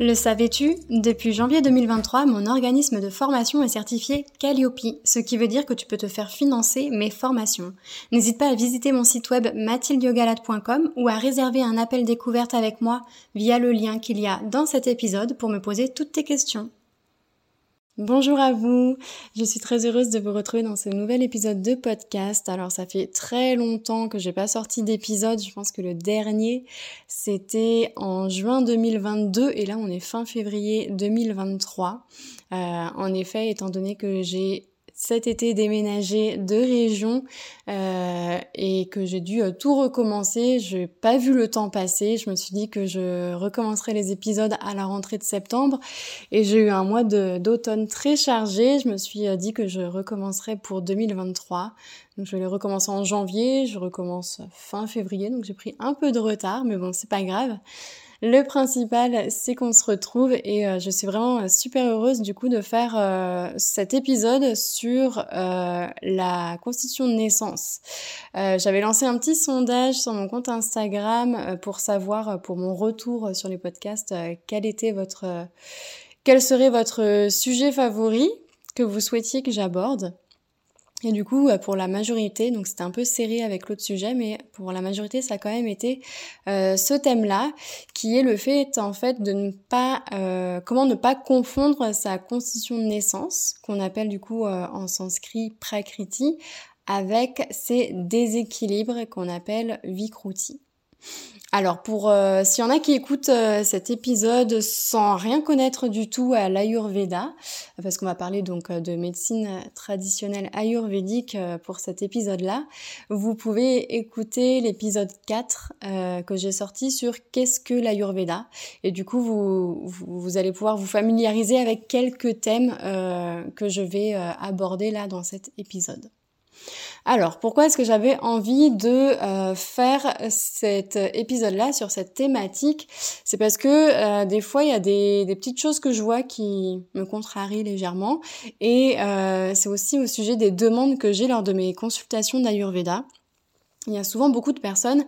Le savais-tu Depuis janvier 2023, mon organisme de formation est certifié Calliope, ce qui veut dire que tu peux te faire financer mes formations. N'hésite pas à visiter mon site web mathildiogalade.com ou à réserver un appel découverte avec moi via le lien qu'il y a dans cet épisode pour me poser toutes tes questions. Bonjour à vous, je suis très heureuse de vous retrouver dans ce nouvel épisode de podcast. Alors ça fait très longtemps que j'ai pas sorti d'épisode, je pense que le dernier c'était en juin 2022 et là on est fin février 2023. Euh, en effet, étant donné que j'ai cet été déménagé de région euh, et que j'ai dû euh, tout recommencer. Je n'ai pas vu le temps passer. Je me suis dit que je recommencerai les épisodes à la rentrée de septembre et j'ai eu un mois d'automne très chargé. Je me suis euh, dit que je recommencerai pour 2023. Donc je vais les recommencer en janvier, je recommence fin février, donc j'ai pris un peu de retard, mais bon, c'est pas grave. Le principal, c'est qu'on se retrouve et euh, je suis vraiment euh, super heureuse du coup de faire euh, cet épisode sur la constitution de naissance. J'avais lancé un petit sondage sur mon compte Instagram pour savoir pour mon retour sur les podcasts quel était votre quel serait votre sujet favori que vous souhaitiez que j'aborde. Et du coup, euh, pour la majorité, donc c'était un peu serré avec l'autre sujet, mais pour la majorité, ça a quand même été euh, ce thème-là, qui est le fait en fait de ne pas, euh, comment ne pas confondre sa constitution de naissance, qu'on appelle du coup en sanskrit prakriti, avec ses déséquilibres qu'on appelle vikruti. Alors pour euh, s'il y en a qui écoutent euh, cet épisode sans rien connaître du tout à l'Ayurveda, parce qu'on va parler donc euh, de médecine traditionnelle ayurvédique pour cet épisode-là, vous pouvez écouter l'épisode 4 que j'ai sorti sur qu'est-ce que l'Ayurveda et du coup vous, vous, allez pouvoir vous familiariser avec quelques thèmes que je vais aborder là dans cet épisode. Alors, pourquoi est-ce que j'avais envie de euh, faire cet épisode-là sur cette thématique? C'est parce que euh, des fois, il y a des, petites choses que je vois qui me contrarient légèrement. Et euh, c'est aussi au sujet des demandes que j'ai lors de mes consultations d'Ayurveda. Il y a souvent beaucoup de personnes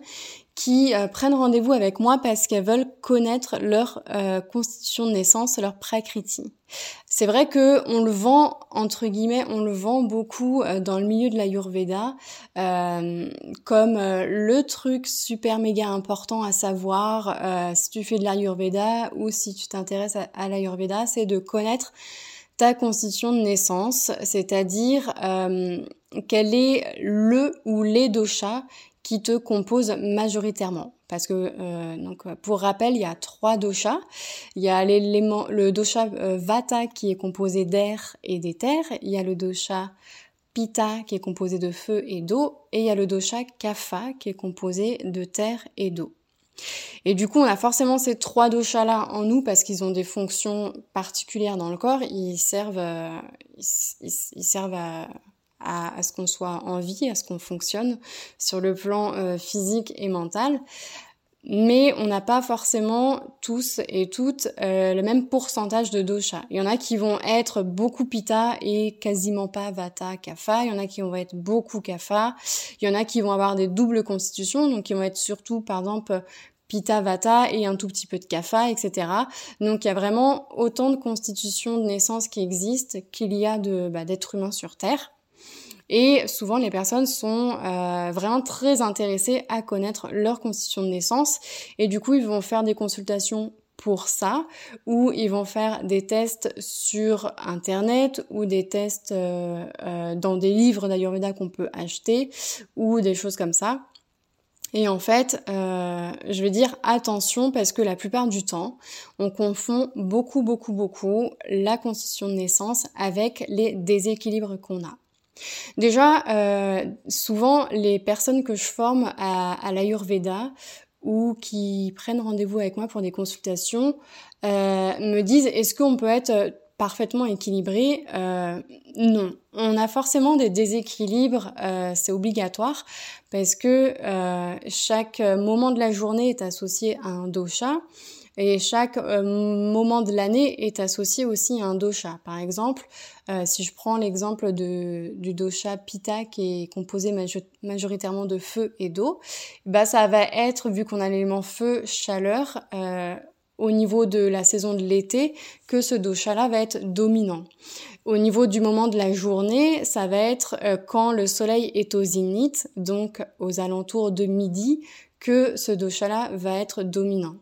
qui euh, prennent rendez-vous avec moi parce qu'elles veulent connaître leur euh, constitution de naissance, leur prakriti. C'est vrai que on le vend entre guillemets, on le vend beaucoup euh, dans le milieu de l'ayurveda comme le truc super méga important à savoir si tu fais de l'ayurveda ou si tu t'intéresses à, à l'ayurveda, c'est de connaître ta constitution de naissance, c'est-à-dire quel est le ou les doshas qui te composent majoritairement. Parce que, euh, donc, pour rappel, il y a trois doshas. Il y a l'élément, le dosha euh, Vata qui est composé d'air et d'éther. Il y a le dosha Pitta qui est composé de feu et d'eau. Et il y a le dosha Kapha qui est composé de terre et d'eau. Et du coup, on a forcément ces trois doshas-là en nous parce qu'ils ont des fonctions particulières dans le corps. Ils servent, euh, ils servent à, à, ce qu'on soit en vie, à ce qu'on fonctionne sur le plan euh, physique et mental. Mais on n'a pas forcément tous et toutes euh, le même pourcentage de dosha. Il y en a qui vont être beaucoup pitta et quasiment pas vata, kapha. Il y en a qui vont être beaucoup kapha. Il y en a qui vont avoir des doubles constitutions, donc qui vont être surtout, par exemple, Pitta Vata et un tout petit peu de Kapha, etc. Donc il y a vraiment autant de constitutions de naissance qui existent qu'il y a de bah, d'êtres humains sur Terre. Et souvent, les personnes sont euh, vraiment très intéressées à connaître leur constitution de naissance. Et du coup, ils vont faire des consultations pour ça, ou ils vont faire des tests sur Internet ou des tests euh, euh, dans des livres d'Ayurveda qu'on peut acheter, ou des choses comme ça. Et en fait, je vais dire attention parce que la plupart du temps, on confond beaucoup, beaucoup, beaucoup la constitution de naissance avec les déséquilibres qu'on a. Déjà, euh, souvent, les personnes que je forme à, à l'Ayurveda ou qui prennent rendez-vous avec moi pour des consultations euh, me disent est-ce qu'on peut être parfaitement équilibré? Euh, Non, on a forcément des déséquilibres, euh, c'est obligatoire parce que euh, chaque moment de la journée est associé à un dosha. Et chaque euh, moment de l'année est associé aussi à un dosha. Par exemple, euh, si je prends l'exemple du dosha Pitta qui est composé majoritairement de feu et d'eau, bah ça va être, vu qu'on a l'élément feu, chaleur, euh, au niveau de la saison de l'été, que ce dosha-là va être dominant. Au niveau du moment de la journée, ça va être quand le soleil est au zénith, donc aux alentours de midi, que ce dosha-là va être dominant.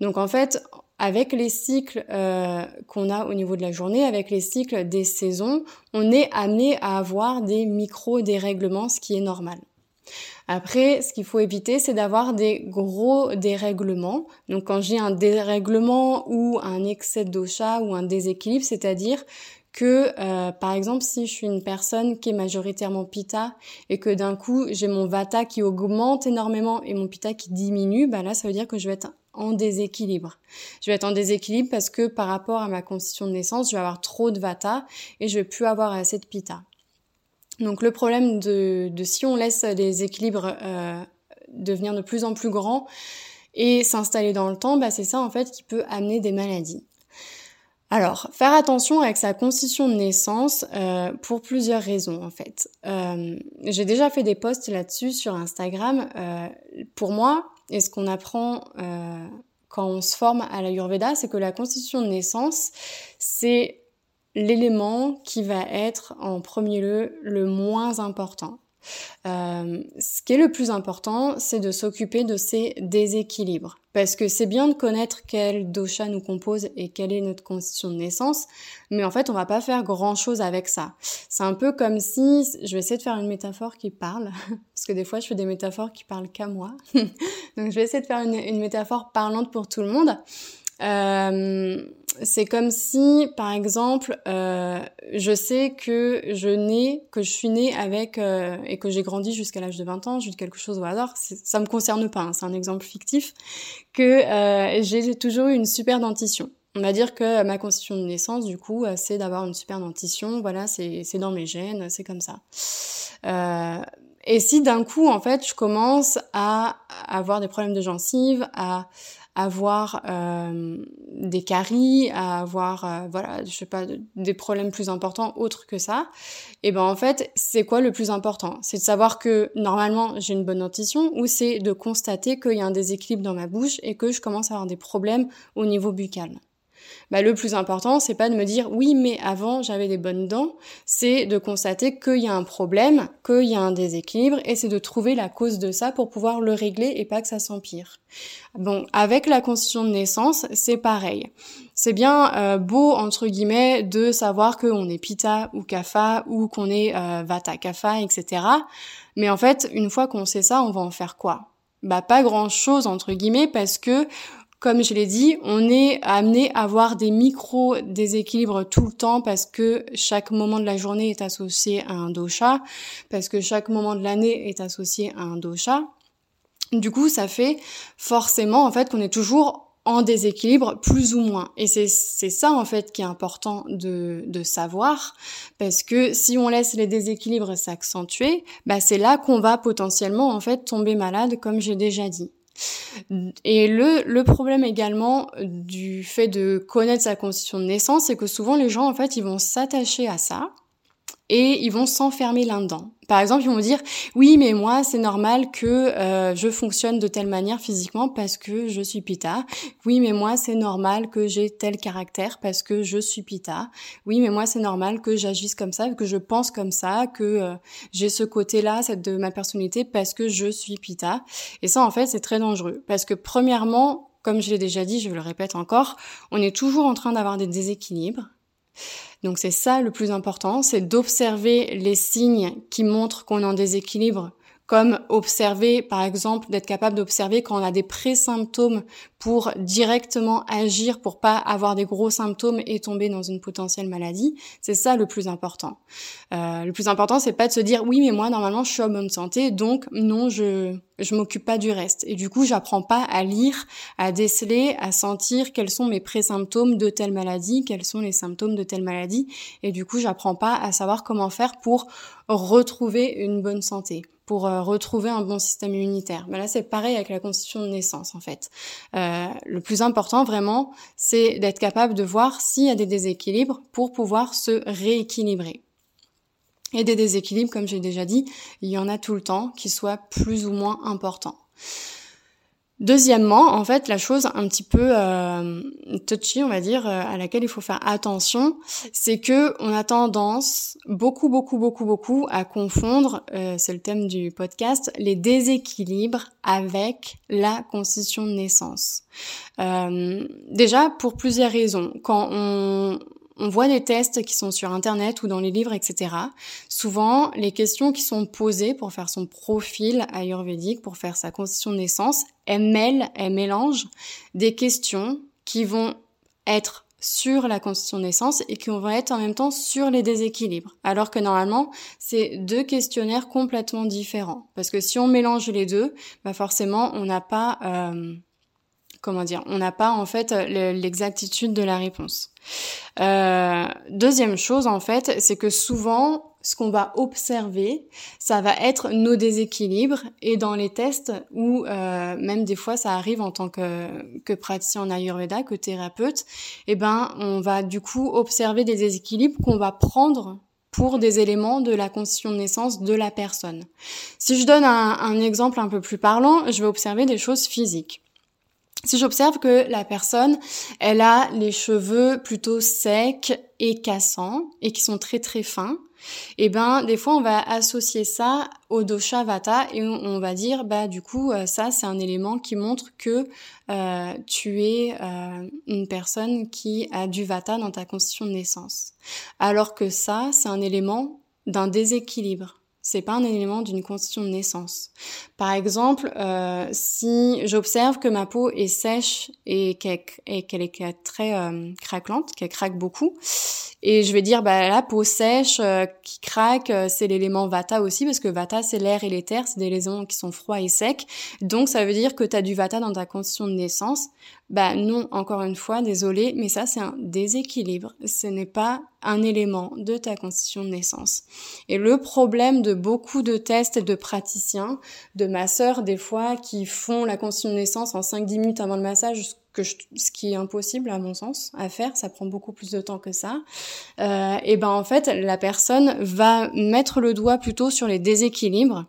Donc en fait, avec les cycles euh, qu'on a au niveau de la journée, avec les cycles des saisons, on est amené à avoir des micro-dérèglements, ce qui est normal. Après, ce qu'il faut éviter, c'est d'avoir des gros dérèglements. Donc quand j'ai un dérèglement ou un excès de dosha ou un déséquilibre, c'est-à-dire que euh, par exemple si je suis une personne qui est majoritairement pita et que d'un coup j'ai mon vata qui augmente énormément et mon pita qui diminue, bah là ça veut dire que je vais être en déséquilibre. Je vais être en déséquilibre parce que par rapport à ma constitution de naissance, je vais avoir trop de vata et je vais plus avoir assez de pitta. Donc le problème de, si on laisse les équilibres euh, devenir de plus en plus grands et s'installer dans le temps, bah c'est ça en fait qui peut amener des maladies. Alors, faire attention avec sa constitution de naissance euh, pour plusieurs raisons en fait. Euh, j'ai déjà fait des posts là-dessus sur Instagram. pour moi, et ce qu'on apprend euh, quand on se forme à l'Ayurveda, c'est que la constitution de naissance, c'est l'élément qui va être en premier lieu le moins important. Euh, ce qui est le plus important, c'est de s'occuper de ces déséquilibres. Parce que c'est bien de connaître quel dosha nous compose et quelle est notre constitution de naissance, mais en fait, on va pas faire grand chose avec ça. C'est un peu comme si, je vais essayer de faire une métaphore qui parle, parce que des fois, je fais des métaphores qui parlent qu'à moi. Donc, je vais essayer de faire une, une métaphore parlante pour tout le monde. Euh, c'est comme si, par exemple, euh, je sais que je nais, que je suis née avec euh, et que j'ai grandi jusqu'à l'âge de 20 ans, j'ai quelque chose au hasard. Ça me concerne pas, hein, c'est un exemple fictif que euh, j'ai toujours eu une super dentition. On va dire que ma constitution de naissance, du coup, euh, c'est d'avoir une super dentition. Voilà, c'est dans mes gènes, c'est comme ça. Et si d'un coup, en fait, je commence à avoir des problèmes de gencives, à avoir euh, des caries, à avoir euh, voilà, je sais pas des problèmes plus importants autres que ça. Et ben en fait, c'est quoi le plus important? C'est de savoir que normalement j'ai une bonne dentition ou c'est de constater qu'il y a un déséquilibre dans ma bouche et que je commence à avoir des problèmes au niveau buccal bah, le plus important, c'est pas de me dire oui, mais avant j'avais des bonnes dents, c'est de constater qu'il y a un problème, qu'il y a un déséquilibre, et c'est de trouver la cause de ça pour pouvoir le régler et pas que ça s'empire. Bon, avec la constitution de naissance, c'est pareil. C'est bien euh, beau entre guillemets de savoir qu'on est Pitta ou Kapha ou qu'on est euh, Vata Kapha, etc. Mais en fait, une fois qu'on sait ça, on va en faire quoi? Bah pas grand chose entre guillemets parce que comme je l'ai dit, on est amené à avoir des micro déséquilibres tout le temps parce que chaque moment de la journée est associé à un dosha, parce que chaque moment de l'année est associé à un dosha. Du coup, ça fait forcément en fait qu'on est toujours en déséquilibre plus ou moins. Et c'est ça en fait qui est important de, de savoir parce que si on laisse les déséquilibres s'accentuer, bah c'est là qu'on va potentiellement en fait tomber malade comme j'ai déjà dit. Et le, le problème également du fait de connaître sa constitution de naissance, c'est que souvent les gens, en fait, ils vont s'attacher à ça et ils vont s'enfermer là-dedans. Par exemple, ils vont me dire oui, mais moi c'est normal que euh, je fonctionne de telle manière physiquement parce que je suis pita. Oui, mais moi c'est normal que j'ai tel caractère parce que je suis pita. Oui, mais moi c'est normal que j'agisse comme ça, que je pense comme ça, que euh, j'ai ce côté-là, de ma personnalité parce que je suis pita. Et ça en fait c'est très dangereux parce que premièrement, comme je l'ai déjà dit, je le répète encore, on est toujours en train d'avoir des déséquilibres donc c'est ça le plus important, c'est d'observer les signes qui montrent qu'on est en déséquilibre, comme observer, par exemple, d'être capable d'observer quand on a des pré-symptômes pour directement agir pour pas avoir des gros symptômes et tomber dans une potentielle maladie. C'est ça le plus important. Euh, le plus important, c'est pas de se dire oui, mais moi normalement je suis en bonne santé, donc non, je je m'occupe pas du reste. Et du coup, j'apprends pas à lire, à déceler, à sentir quels sont mes pré-symptômes de telle maladie, quels sont les symptômes de telle maladie. Et du coup, j'apprends pas à savoir comment faire pour retrouver une bonne santé pour euh, retrouver un bon système immunitaire. Là, c'est pareil avec la constitution de naissance, en fait. Euh, le plus important, vraiment, c'est d'être capable de voir s'il y a des déséquilibres pour pouvoir se rééquilibrer. Et des déséquilibres, comme j'ai déjà dit, il y en a tout le temps, qui soient plus ou moins importants. Deuxièmement, en fait, la chose un petit peu euh, touchy, on va dire, euh, à laquelle il faut faire attention, c'est que on a tendance beaucoup, beaucoup, beaucoup, beaucoup à confondre, euh, c'est le thème du podcast, les déséquilibres avec la constitution de naissance. déjà, pour plusieurs raisons. Quand on, on voit des tests qui sont sur Internet ou dans les livres, etc. Souvent, les questions qui sont posées pour faire son profil ayurvédique, pour faire sa constitution de naissance, elles mêlent, elles mélangent des questions qui vont être sur la constitution de naissance et qui vont être en même temps sur les déséquilibres. Alors que normalement, c'est deux questionnaires complètement différents. Parce que si on mélange les deux, bah forcément, on n'a pas... Euh, comment dire, on n'a pas en fait l'exactitude de la réponse. Euh, deuxième chose en fait, c'est que souvent ce qu'on va observer, ça va être nos déséquilibres et dans les tests ou euh, même des fois ça arrive en tant que, que praticien en Ayurveda, que thérapeute, eh ben on va du coup observer des déséquilibres qu'on va prendre pour des éléments de la constitution de naissance de la personne. Si je donne un exemple un peu plus parlant, je vais observer des choses physiques. Si j'observe que la personne, elle a les cheveux plutôt secs et cassants et qui sont très très fins, eh ben des fois on va associer ça au dosha vata et on va dire bah du coup euh, ça c'est un élément qui montre que euh, tu es euh, une personne qui a du vata dans ta constitution de naissance. Alors que ça c'est un élément d'un déséquilibre c'est pas un élément d'une constitution de naissance. Par exemple, euh, si j'observe que ma peau est sèche et qu'elle est très euh, craquelante, qu'elle craque beaucoup, et je vais dire bah la peau sèche euh, qui craque, c'est l'élément vata aussi parce que vata c'est l'air et l'éther, c'est des éléments qui sont froids et secs. Donc ça veut dire que tu as du vata dans ta constitution de naissance. Bah non, encore une fois, désolé, mais ça c'est un déséquilibre. Ce n'est pas un élément de ta constitution de naissance. Et le problème de beaucoup de tests de praticiens, de masseurs des fois, qui font la constitution de naissance en 5-10 minutes avant le massage, ce qui est impossible à mon sens à faire, ça prend beaucoup plus de temps que ça. Euh, et ben en fait, la personne va mettre le doigt plutôt sur les déséquilibres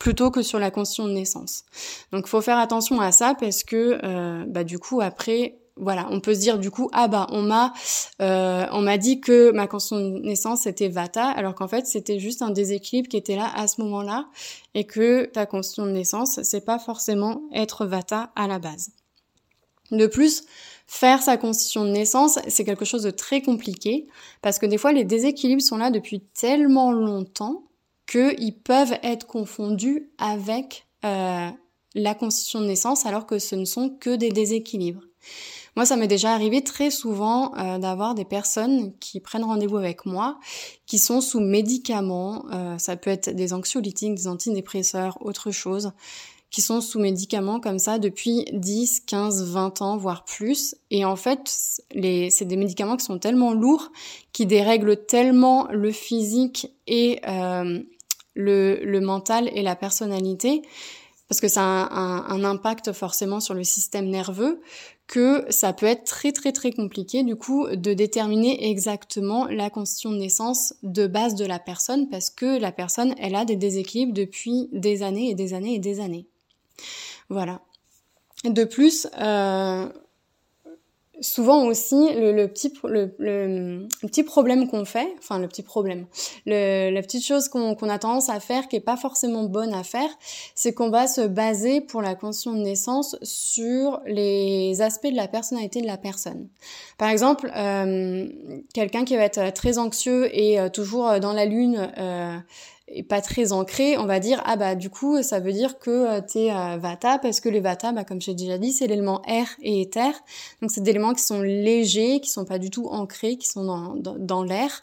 plutôt que sur la constitution de naissance. Donc faut faire attention à ça parce que euh, bah, du coup après voilà, on peut se dire du coup ah bah on m'a euh, on m'a dit que ma constitution de naissance c'était Vata alors qu'en fait c'était juste un déséquilibre qui était là à ce moment-là et que ta constitution de naissance c'est pas forcément être Vata à la base. De plus, faire sa constitution de naissance, c'est quelque chose de très compliqué parce que des fois les déséquilibres sont là depuis tellement longtemps qu'ils peuvent être confondus avec euh, la constitution de naissance alors que ce ne sont que des déséquilibres. Moi, ça m'est déjà arrivé très souvent euh, d'avoir des personnes qui prennent rendez-vous avec moi, qui sont sous médicaments, euh, ça peut être des anxiolytiques, des antidépresseurs, autre chose, qui sont sous médicaments comme ça depuis 10, 15, 20 ans, voire plus. Et en fait, c'est des médicaments qui sont tellement lourds, qui dérèglent tellement le physique et le, mental et la personnalité, parce que ça a un, impact forcément sur le système nerveux, que ça peut être très très très compliqué du coup de déterminer exactement la constitution de naissance de base de la personne, parce que la personne, elle a des déséquilibres depuis des années et des années et des années. Voilà. De plus, euh, souvent aussi le, petit le, le, petit problème qu'on fait enfin le petit problème le, la petite chose qu'on a tendance à faire qui est pas forcément bonne à faire c'est qu'on va se baser pour la condition de naissance sur les aspects de la personnalité de la personne. Par exemple euh, quelqu'un qui va être très anxieux et euh, toujours dans la lune euh, pas très ancré, on va dire ah bah du coup ça veut dire que euh, tu es euh, Vata parce que les Vata, bah, comme j'ai déjà dit, c'est l'élément air et éther. Donc c'est des éléments qui sont légers, qui sont pas du tout ancrés, qui sont dans, dans, l'air.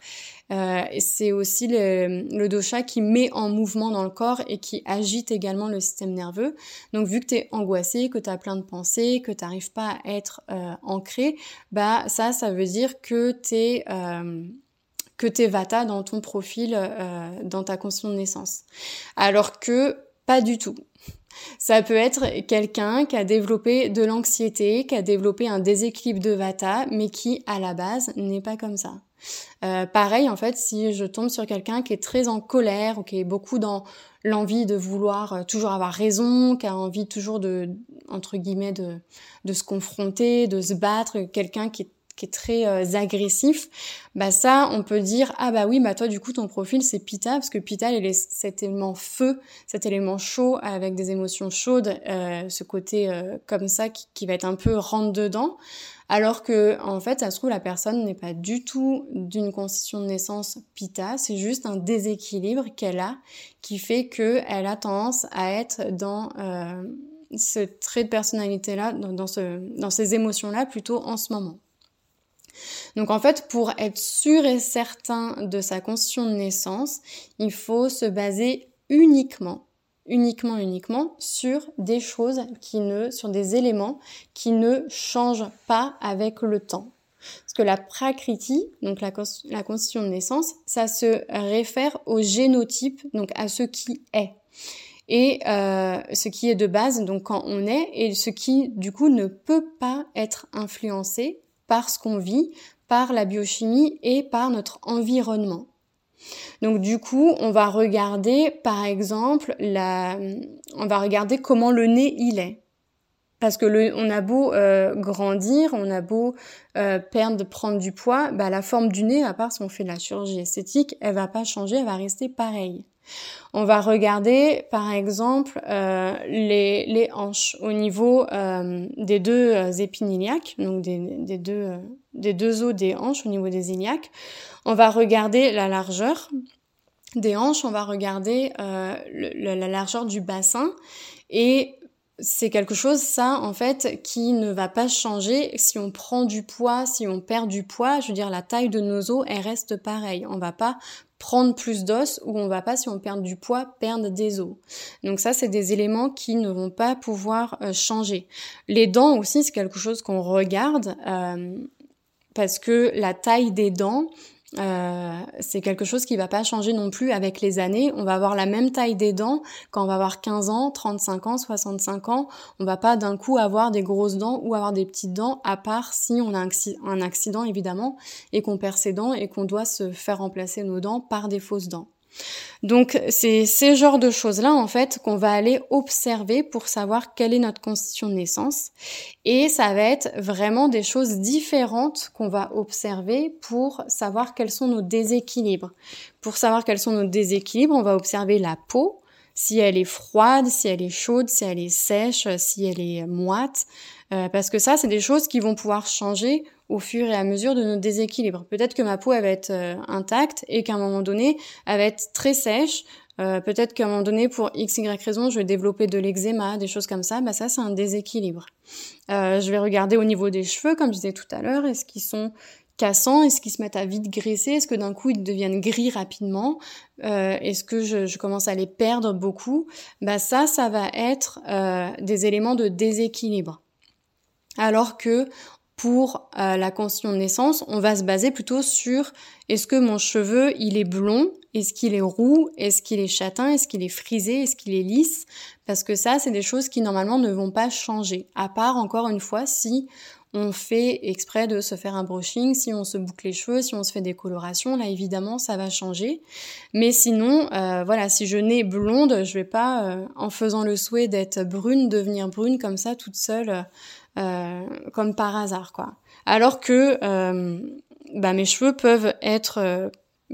Euh, c'est aussi le, le, dosha qui met en mouvement dans le corps et qui agite également le système nerveux. Donc vu que tu es angoissé, que tu as plein de pensées, que tu n'arrives pas à être euh, ancré, bah ça, ça veut dire que tu es que t'es Vata dans ton profil, euh, dans ta conscience de naissance. Alors que pas du tout. Ça peut être quelqu'un qui a développé de l'anxiété, qui a développé un déséquilibre de Vata, mais qui à la base n'est pas comme ça. Euh, pareil, en fait, si je tombe sur quelqu'un qui est très en colère ou qui est beaucoup dans l'envie de vouloir euh, toujours avoir raison, qui a envie toujours de, entre guillemets, de, de se confronter, de se battre, quelqu'un qui est qui est très euh, agressif, bah ça, on peut dire ah bah oui, bah toi du coup ton profil c'est Pita parce que Pita il est cet élément feu, cet élément chaud avec des émotions chaudes, euh, ce côté euh, comme ça qui, qui, va être un peu rentre dedans, alors que en fait ça se trouve la personne n'est pas du tout d'une constitution de naissance Pita, c'est juste un déséquilibre qu'elle a qui fait que elle a tendance à être dans ce trait de personnalité là, dans, ce, dans ces émotions là plutôt en ce moment. Donc en fait, pour être sûr et certain de sa constitution de naissance, il faut se baser uniquement uniquement uniquement sur des choses qui ne sur des éléments qui ne changent pas avec le temps. Parce que la prakriti, donc la, constitution de naissance, ça se réfère au génotype, donc à ce qui est et euh, ce qui est de base, donc quand on est, et ce qui du coup ne peut pas être influencé par ce qu'on vit, par la biochimie et par notre environnement. Donc du coup, on va regarder par exemple la on va regarder comment le nez il est. Parce que on a beau euh, grandir, on a beau euh, perdre, prendre du poids, bah, la forme du nez, à part si on fait de la chirurgie esthétique, elle va pas changer, elle va rester pareille. On va regarder par exemple euh, les, hanches au niveau euh, des deux euh, épiniliaques, donc des, des, deux, des deux os des hanches au niveau des iliaques. On va regarder la largeur des hanches, on va regarder la largeur du bassin et c'est quelque chose, ça, en fait, qui ne va pas changer si on prend du poids, si on perd du poids. Je veux dire, la taille de nos os, elle reste pareille. On va pas prendre plus d'os ou on va pas, si on perd du poids, perdre des os. Donc ça, c'est des éléments qui ne vont pas pouvoir euh, changer. Les dents aussi, c'est quelque chose qu'on regarde euh, parce que la taille des dents, euh, c'est quelque chose qui va pas changer non plus avec les années. On va avoir la même taille des dents quand on va avoir 15 ans, 35 ans, 65 ans. On va pas d'un coup avoir des grosses dents ou avoir des petites dents, à part si on a un accident évidemment et qu'on perd ses dents et qu'on doit se faire remplacer nos dents par des fausses dents. Donc c'est ces genres de choses-là en fait qu'on va aller observer pour savoir quelle est notre constitution de naissance et ça va être vraiment des choses différentes qu'on va observer pour savoir quels sont nos déséquilibres. Pour savoir quels sont nos déséquilibres, on va observer la peau, si elle est froide, si elle est chaude, si elle est sèche, si elle est moite, euh, parce que ça, c'est des choses qui vont pouvoir changer au fur et à mesure de nos déséquilibres. Peut-être que ma peau elle va être euh, intacte et qu'à un moment donné, elle va être très sèche. Euh, peut-être qu'à un moment donné, pour x, y raison, je vais développer de l'eczéma, des choses comme ça. Bah ça, c'est un déséquilibre. Euh, je vais regarder au niveau des cheveux, comme je disais tout à l'heure, est-ce qu'ils sont cassants Est-ce qu'ils se mettent à vite graisser Est-ce que d'un coup ils deviennent gris rapidement euh, Est-ce que je, je, commence à les perdre beaucoup? Bah ça, ça va être euh, des éléments de déséquilibre. Alors que pour euh, la constitution de naissance, on va se baser plutôt sur est-ce que mon cheveu il est blond, est-ce qu'il est roux, est-ce qu'il est châtain, est-ce qu'il est frisé, est-ce qu'il est lisse, parce que ça c'est des choses qui normalement ne vont pas changer, à part encore une fois si on fait exprès de se faire un brushing, si on se boucle les cheveux, si on se fait des colorations, là évidemment ça va changer. Mais sinon, euh, voilà, si je nais blonde, je vais pas, euh, en faisant le souhait d'être brune, devenir brune comme ça toute seule comme par hasard, quoi. Alors que euh, bah, mes cheveux peuvent être euh,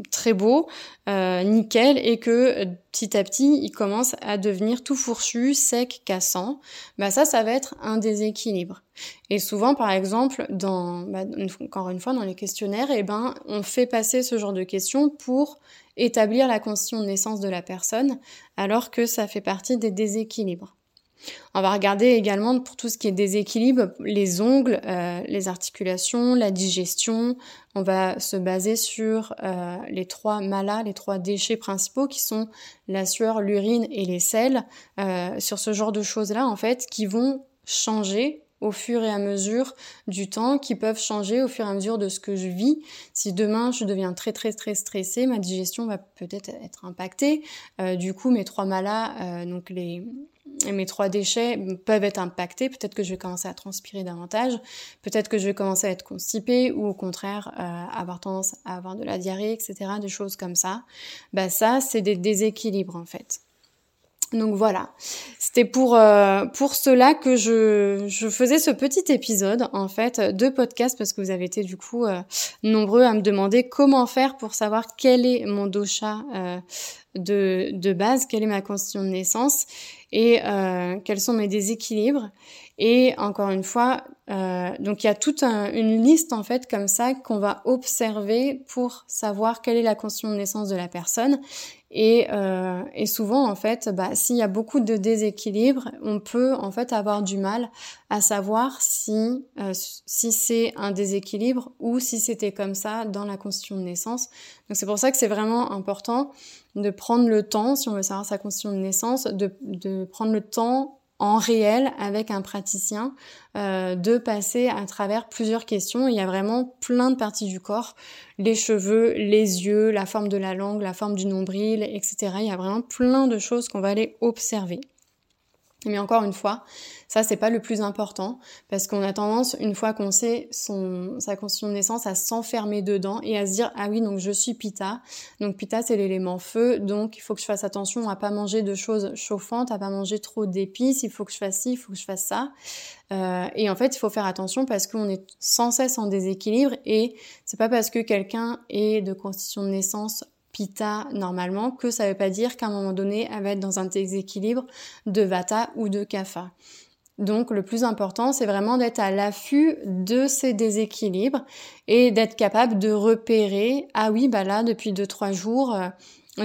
très beau, euh, nickel, et que petit à petit, il commence à devenir tout fourchu, sec, cassant, bah ça, ça va être un déséquilibre. Et souvent, par exemple, dans, bah, encore une fois, dans les questionnaires, eh ben, on fait passer ce genre de questions pour établir la condition de naissance de la personne, alors que ça fait partie des déséquilibres. On va regarder également pour tout ce qui est déséquilibre, les ongles, euh, les articulations, la digestion. On va se baser sur euh, les trois malas, les trois déchets principaux qui sont la sueur, l'urine et les sels. Euh, sur ce genre de choses-là, en fait, qui vont changer au fur et à mesure du temps, qui peuvent changer au fur et à mesure de ce que je vis. Si demain je deviens très très très stressée, ma digestion va peut-être être impactée. du coup, mes trois malas, donc les mes trois déchets peuvent être impactés. Peut-être que je vais commencer à transpirer davantage. Peut-être que je vais commencer à être constipée ou au contraire euh, avoir tendance à avoir de la diarrhée, etc. Des choses comme ça. Bah ça, c'est des déséquilibres en fait. Donc voilà, c'était pour euh, pour cela que je, je faisais ce petit épisode en fait de podcast parce que vous avez été du coup euh, nombreux à me demander comment faire pour savoir quel est mon dosha euh, de, de base, quelle est ma constitution de naissance et quels sont mes déséquilibres. Et encore une fois, donc il y a toute une liste en fait comme ça qu'on va observer pour savoir quelle est la constitution de naissance de la personne et, euh, et, souvent, en fait, bah, s'il y a beaucoup de déséquilibre, on peut en fait avoir du mal à savoir si, euh, si c'est un déséquilibre ou si c'était comme ça dans la constitution de naissance. Donc c'est pour ça que c'est vraiment important de prendre le temps, si on veut savoir sa constitution de naissance, de, de prendre le temps en réel avec un praticien, euh, de passer à travers plusieurs questions. Il y a vraiment plein de parties du corps, les cheveux, les yeux, la forme de la langue, la forme du nombril, etc. Il y a vraiment plein de choses qu'on va aller observer. Mais encore une fois, ça c'est pas le plus important parce qu'on a tendance, une fois qu'on sait son, sa constitution de naissance, à s'enfermer dedans et à se dire ah oui donc je suis Pita. Donc Pita c'est l'élément feu, donc il faut que je fasse attention à pas manger de choses chauffantes, à pas manger trop d'épices, il faut que je fasse ci, il faut que je fasse ça. Euh, et en fait il faut faire attention parce qu'on est sans cesse en déséquilibre et c'est pas parce que quelqu'un est de constitution de naissance Pita normalement, que ça ne veut pas dire qu'à un moment donné, elle va être dans un déséquilibre de Vata ou de Kapha. Donc le plus important, c'est vraiment d'être à l'affût de ces déséquilibres et d'être capable de repérer, ah oui, bah là, depuis 2-3 jours, euh,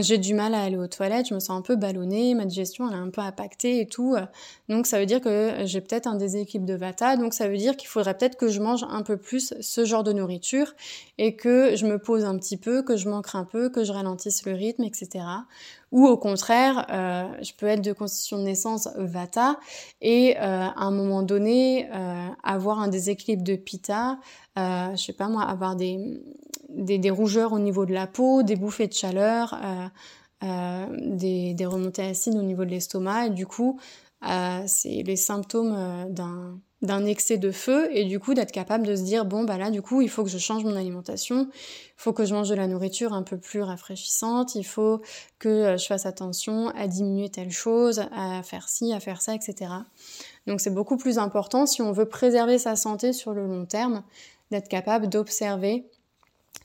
j'ai du mal à aller aux toilettes, je me sens un peu ballonnée, ma digestion elle est un peu impactée et tout. Donc ça veut dire que j'ai peut-être un déséquilibre de Vata, donc ça veut dire qu'il faudrait peut-être que je mange un peu plus ce genre de nourriture et que je me pose un petit peu, que je manque un peu, que je ralentisse le rythme, etc. Ou au contraire, euh, je peux être de constitution de naissance Vata et euh, à un moment donné euh, avoir un déséquilibre de Pitta, je sais pas moi, avoir des des, rougeurs au niveau de la peau, des bouffées de chaleur, euh, euh, des, des, remontées acides au niveau de l'estomac. Et du coup, euh, c'est les symptômes d'un d'un excès de feu et du coup d'être capable de se dire bon bah là du coup il faut que je change mon alimentation, il faut que je mange de la nourriture un peu plus rafraîchissante, il faut que je fasse attention à diminuer telle chose, à faire ci, à faire ça, etc. Donc c'est beaucoup plus important si on veut préserver sa santé sur le long terme, d'être capable d'observer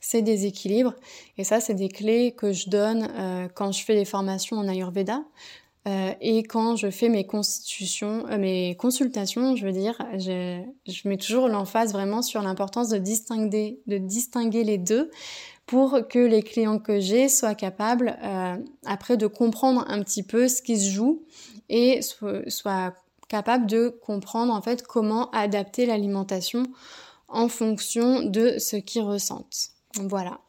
ces déséquilibres. Et ça, c'est des clés que je donne euh, quand je fais des formations en Ayurveda. Euh, et quand je fais mes constitutions, euh, mes consultations, je veux dire, je, je mets toujours l'emphase vraiment sur l'importance de distinguer, de distinguer les deux pour que les clients que j'ai soient capables après de comprendre un petit peu ce qui se joue et soient capables de comprendre en fait comment adapter l'alimentation en fonction de ce qu'ils ressentent. Voilà.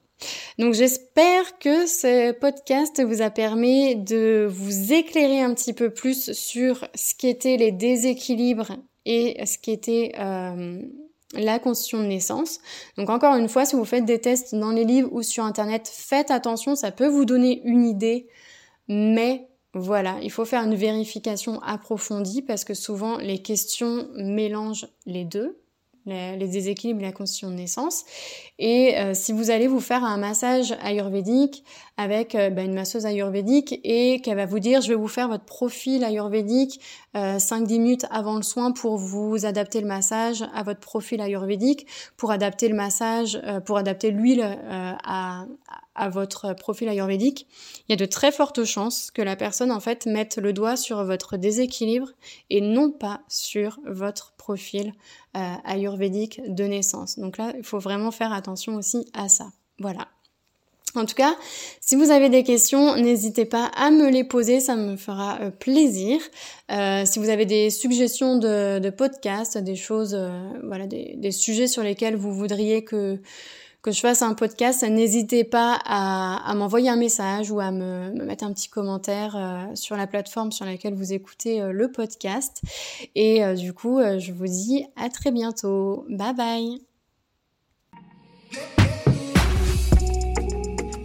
Donc j'espère que ce podcast vous a permis de vous éclairer un petit peu plus sur ce qu'étaient les déséquilibres et ce qu'était euh, la constitution de naissance. Donc encore une fois, si vous faites des tests dans les livres ou sur Internet, faites attention, ça peut vous donner une idée, mais voilà, il faut faire une vérification approfondie parce que souvent les questions mélangent les deux les, déséquilibres et la constitution de naissance. Et euh, si vous allez vous faire un massage ayurvédique, avec bah, une masseuse ayurvédique et qu'elle va vous dire je vais vous faire votre profil ayurvédique 5-10 minutes avant le soin pour vous adapter le massage à votre profil ayurvédique, pour adapter le massage, pour adapter l'huile à, à votre profil ayurvédique, il y a de très fortes chances que la personne en fait mette le doigt sur votre déséquilibre et non pas sur votre profil euh, ayurvédique de naissance. Donc là, il faut vraiment faire attention aussi à ça. Voilà. En tout cas, si vous avez des questions, n'hésitez pas à me les poser, ça me fera euh, plaisir. Euh, si vous avez des suggestions de, podcasts, des choses, voilà, des, sujets sur lesquels vous voudriez que que je fasse un podcast, n'hésitez pas à, m'envoyer un message ou à me, mettre un petit commentaire euh, sur la plateforme sur laquelle vous écoutez euh, le podcast. Et euh, du coup, je vous dis à très bientôt. Bye bye